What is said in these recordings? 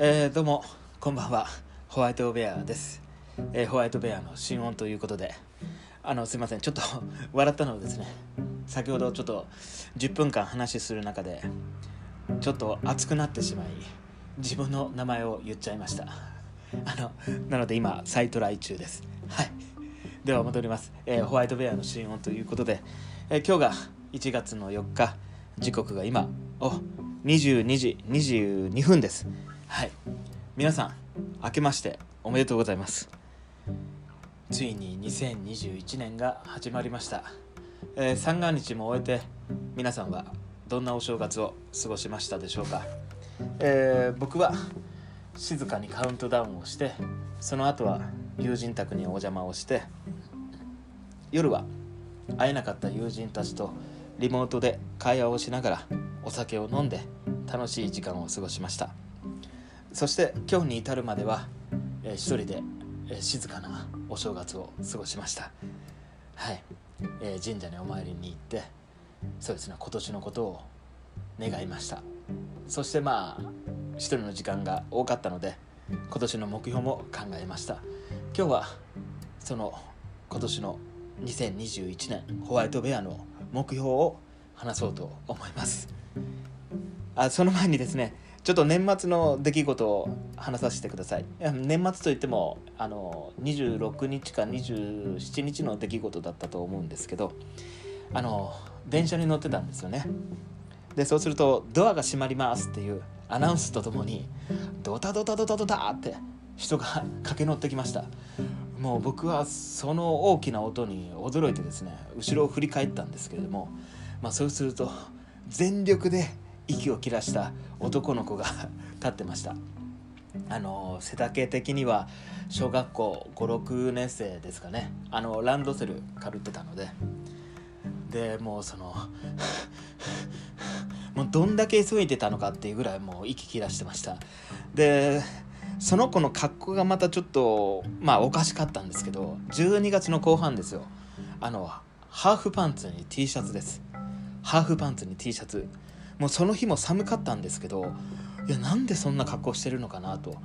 えー、どうもこんばんは。ホワイトベアです、えーホワイトベアの新音ということで。あのすいません。ちょっと 笑ったのはですね先ほどちょっと10分間話する中でちょっと熱くなってしまい自分の名前を言っちゃいました。あのなので今再トライ中です。はい。では戻ります、えーホワイトベアの新音ということで、え今日が1月の4日時刻が今お22時22分です。はい。皆さん明けましておめでとうございます。ついに2021年が始まりました、えー三が日も終えて皆さんはどんなお正月を過ごしましたでしょうか、えー僕は静かにカウントダウンをしてその後は友人宅にお邪魔をして夜は会えなかった友人たちとリモートで会話をしながらお酒を飲んで楽しい時間を過ごしました。そして今日に至るまでは、えー一人で、えー静かなお正月を過ごしました。はい、えー神社にお参りに行ってそうですね今年のことを願いました。そしてまあ一人の時間が多かったので今年の目標も考えました。今日はその今年の2021年ホワイトベアの目標を話そうと思います。あその前にですねちょっと年末の出来事を話させてください。年末といってもあの26日か27日の出来事だったと思うんですけどあの電車に乗ってたんですよね。でそうすると「ドアが閉まります」っていうアナウンスとともにドタドタドタドタって人が駆け乗ってきました。もう僕はその大きな音に驚いてですね後ろを振り返ったんですけれども、まあ、そうすると全力で息を切らした男の子が立ってました。あの背丈的には小学校56年生ですかね。あのランドセルかるってたので。でもうそのもうどんだけ急いでたのかっていうぐらいもう息切らしてました。でその子の格好がまたちょっとまあおかしかったんですけど12月の後半ですよ。あのハーフパンツに T シャツです。ハーフパンツに T シャツ。もうその日も寒かったんですけどいやなんでそんな格好してるのかなと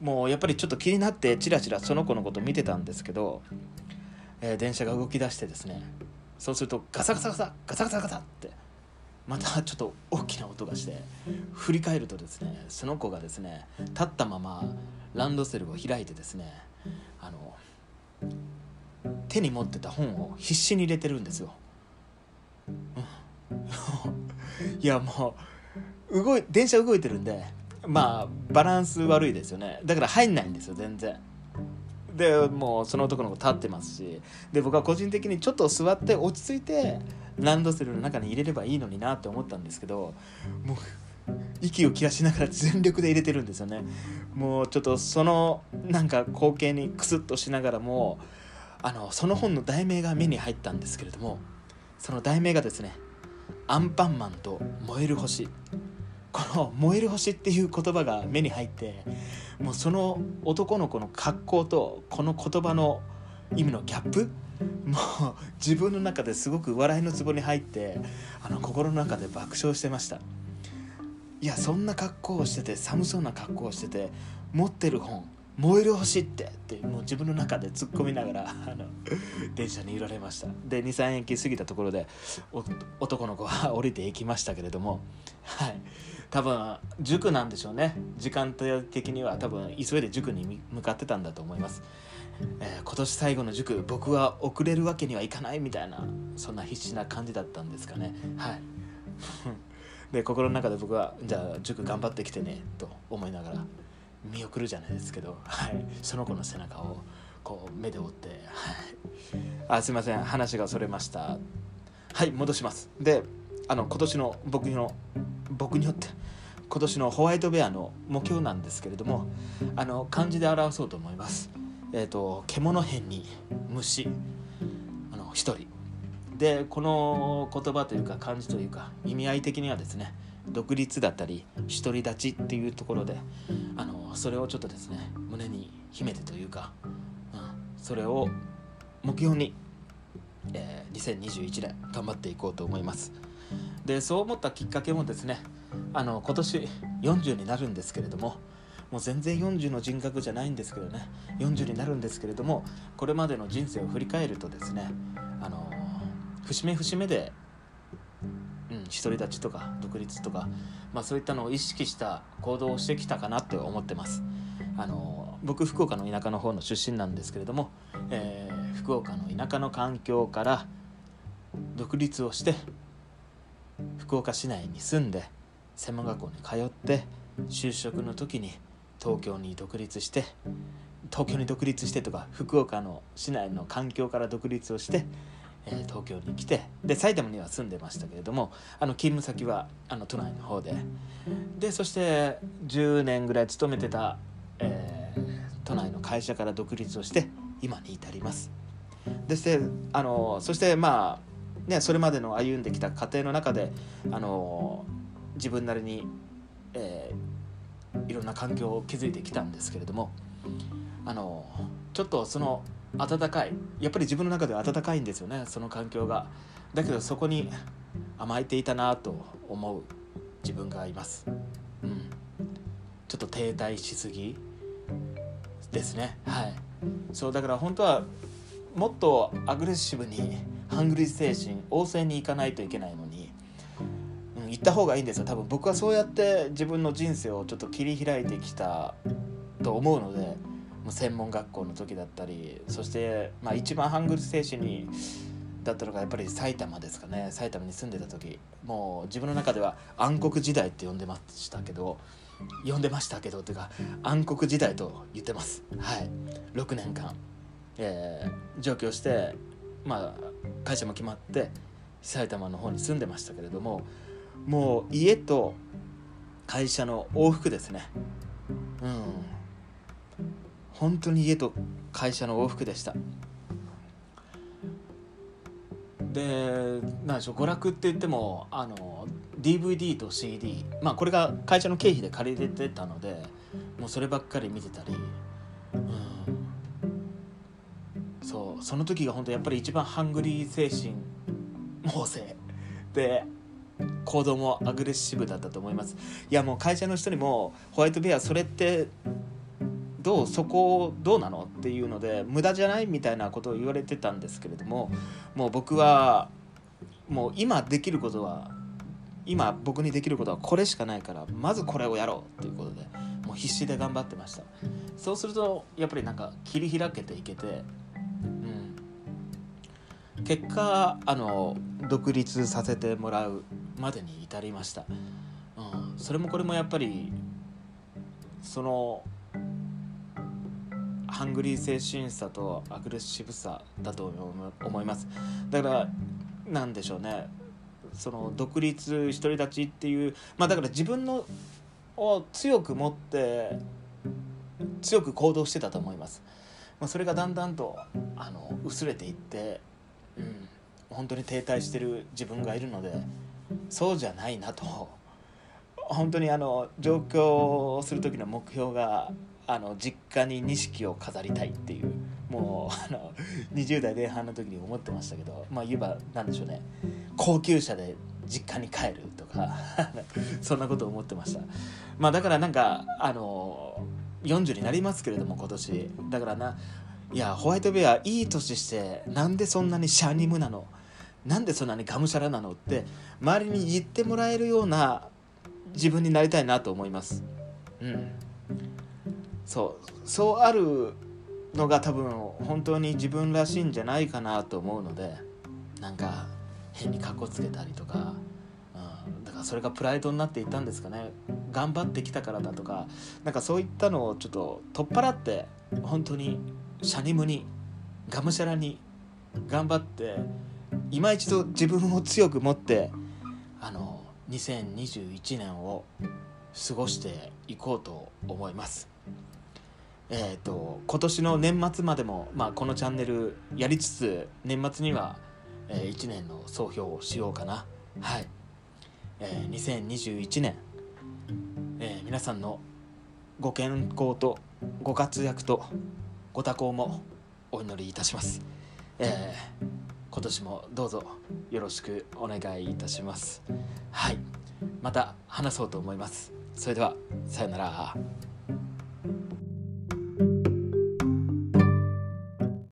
もうやっぱりちょっと気になってチラチラその子のこと見てたんですけど、えー電車が動き出してですねそうするとガサガサガサガサガサガサってまたちょっと大きな音がして振り返るとですねその子がですね立ったままランドセルを開いてですねあの手に持ってた本を必死に入れてるんですよ。うん いやもう動い電車動いてるんでまあバランス悪いですよねだから入んないんですよ全然。でもうその男の子立ってますしで僕は個人的にちょっと座って落ち着いてランドセルの中に入れればいいのになって思ったんですけどもう息を切らしながら全力で入れてるんですよねもうちょっとそのなんか光景にクスッとしながらもあのその本の題名が目に入ったんですけれどもその題名がですね「アンパンマンと燃える星」この「燃える星」っていう言葉が目に入ってもうその男の子の格好とこの言葉の意味のギャップ。もう自分の中ですごく笑いのツボに入ってあの心の中で爆笑してました。いやそんな格好をしてて寒そうな格好をしてて持ってる本「燃える星って」ってもう自分の中で突っ込みながらあの電車に揺られました。で23駅過ぎたところで男の子は 降りていきましたけれどもはい。多分塾なんでしょうね。時間帯的には多分急いで塾に向かってたんだと思います、えー今年最後の塾僕は遅れるわけにはいかないみたいなそんな必死な感じだったんですかね。はい。で心の中で僕はじゃあ塾頑張ってきてねと思いながら見送るじゃないですけど、はい、その子の背中をこう目で追って、はい、あすいません。話がそれました。はい戻します。であの今年の僕の僕によって今年のホワイトベアの目標なんですけれどもあの漢字で表そうと思います。えっ、と獣辺に虫。あの一人。でこの言葉というか漢字というか意味合い的にはですね独立だったり独り立ちっていうところであのそれをちょっとですね胸に秘めてというか、うん、それを目標に、えー2021年頑張っていこうと思います。でそう思ったきっかけもですねあの今年40になるんですけれどももう全然40の人格じゃないんですけどね40になるんですけれどもこれまでの人生を振り返るとですねあの節目節目で、うん、独り立ちとか独立とか、まあ、そういったのを意識した行動をしてきたかなって思ってます。あの僕福岡の田舎の方の出身なんですけれども、えー、福岡の田舎の環境から独立をして福岡市内に住んで専門学校に通って就職の時に東京に独立して東京に独立してとか福岡の市内の環境から独立をして、えー、東京に来てで埼玉には住んでましたけれどもあの勤務先はあの都内の方ででそして10年ぐらい勤めてた、えー、都内の会社から独立をして今に至ります。でしてあのそしてまあねそれまでの歩んできた過程の中であの自分なりに、えー、いろんな環境を築いてきたんですけれどもあのちょっとその温かい。やっぱり自分の中では温かいんですよねその環境が。だけどそこに甘えていたなと思う。自分がいます、うん、ちょっと停滞しすぎ。ですね。はい。そうだから本当はもっとアグレッシブにハングリー精神旺盛にいかないといけないのに、うん、行った方がいいんですよ。多分僕はそうやって自分の人生をちょっと切り開いてきたと思うので専門学校の時だったりそして、まあ、一番ハングル精神にだったのがやっぱり埼玉ですかね。埼玉に住んでた時もう自分の中では暗黒時代って呼んでましたけど呼んでましたけどというか暗黒時代と言ってます。はい。6年間、えー、上京してまあ会社も決まって埼玉の方に住んでましたけれどももう家と会社の往復ですね。うん本当に家と会社の往復でした。で何でしょう娯楽って言ってもあの DVD と CD まあこれが会社の経費で借りれてたのでもうそればっかり見てたり、うん、そうその時が本当やっぱり一番ハングリー精神旺盛。で行動もアグレッシブだったと思います。いやもう会社の人にもホワイトベアそれってどうそこどうなのっていうので無駄じゃないみたいなことを言われてたんですけれどももう僕はもう今できることは今僕にできることはこれしかないからまずこれをやろうということでもう必死で頑張ってました。そうするとやっぱりなんか切り開けていけて、うん、結果あの独立させてもらうまでに至りました、うん、それもこれもやっぱりそのハングリー精神さとアグレッシブさだと思います。だからなんでしょうね。その独立独り立ちっていうまあだから自分のを強く持って強く行動してたと思います、まあ、それがだんだんとあの薄れていって、うん、本当に停滞してる自分がいるのでそうじゃないなと。本当にあの上京する時の目標があの実家に錦を飾りたいっていうもうあの 20代前半の時に思ってましたけどまあ言えば何でしょうね。高級車で実家に帰るとか そんなことを思ってました。まあだからなんかあの40になりますけれども今年。だからないやホワイトベアいい年してなんでそんなにシャニムなの？なんでそんなにがむしゃらなのって周りに言ってもらえるような自分になりたいなと思います。うん。そう。そうあるのが多分本当に自分らしいんじゃないかなと思うのでなんか変にかっこつけたりとか、うん、だからそれがプライドになっていったんですかね。頑張ってきたからだとかなんかそういったのをちょっと取っ払って本当にシャニムにがむしゃらに頑張って今一度自分を強く持ってあの2021年を過ごしていこうと思います。えーと、今年の年末までも、まあ、このチャンネルやりつつ年末には、えー、1年の総評をしようかな。はい、えー、2021年、えー、皆さんのご健康とご活躍とご多幸もお祈りいたします、えー、今年もどうぞよろしくお願いいたします。はい。また話そうと思います。それではさよなら